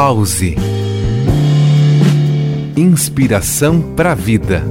Pause. Inspiração para a vida.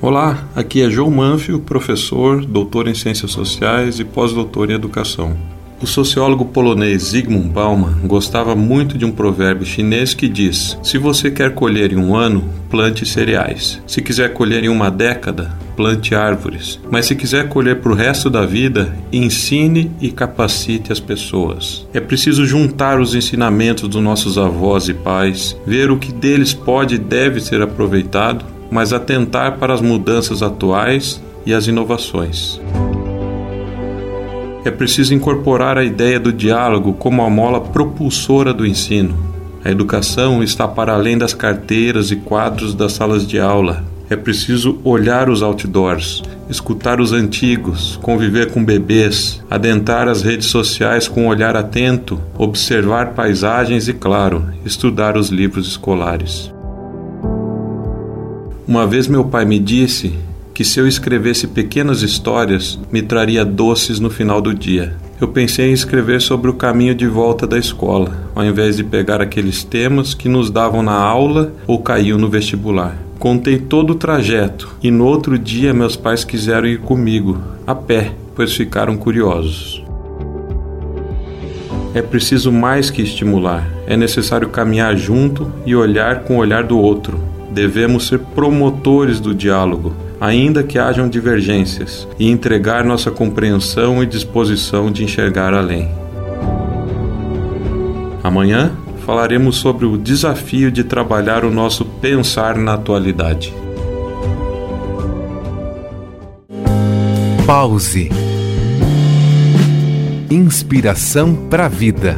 Olá, aqui é João Manfio, professor, doutor em Ciências Sociais e pós-doutor em Educação. O sociólogo polonês Zygmunt Bauman gostava muito de um provérbio chinês que diz: Se você quer colher em um ano, plante cereais. Se quiser colher em uma década, plante árvores. Mas se quiser colher para o resto da vida, ensine e capacite as pessoas. É preciso juntar os ensinamentos dos nossos avós e pais, ver o que deles pode e deve ser aproveitado, mas atentar para as mudanças atuais e as inovações. É preciso incorporar a ideia do diálogo como a mola propulsora do ensino. A educação está para além das carteiras e quadros das salas de aula. É preciso olhar os outdoors, escutar os antigos, conviver com bebês, adentrar as redes sociais com um olhar atento, observar paisagens e, claro, estudar os livros escolares. Uma vez meu pai me disse que se eu escrevesse pequenas histórias, me traria doces no final do dia. Eu pensei em escrever sobre o caminho de volta da escola, ao invés de pegar aqueles temas que nos davam na aula ou caíam no vestibular. Contei todo o trajeto e no outro dia meus pais quiseram ir comigo, a pé, pois ficaram curiosos. É preciso mais que estimular, é necessário caminhar junto e olhar com o olhar do outro. Devemos ser promotores do diálogo, ainda que hajam divergências, e entregar nossa compreensão e disposição de enxergar além. Amanhã falaremos sobre o desafio de trabalhar o nosso pensar na atualidade. Pause. Inspiração para a vida.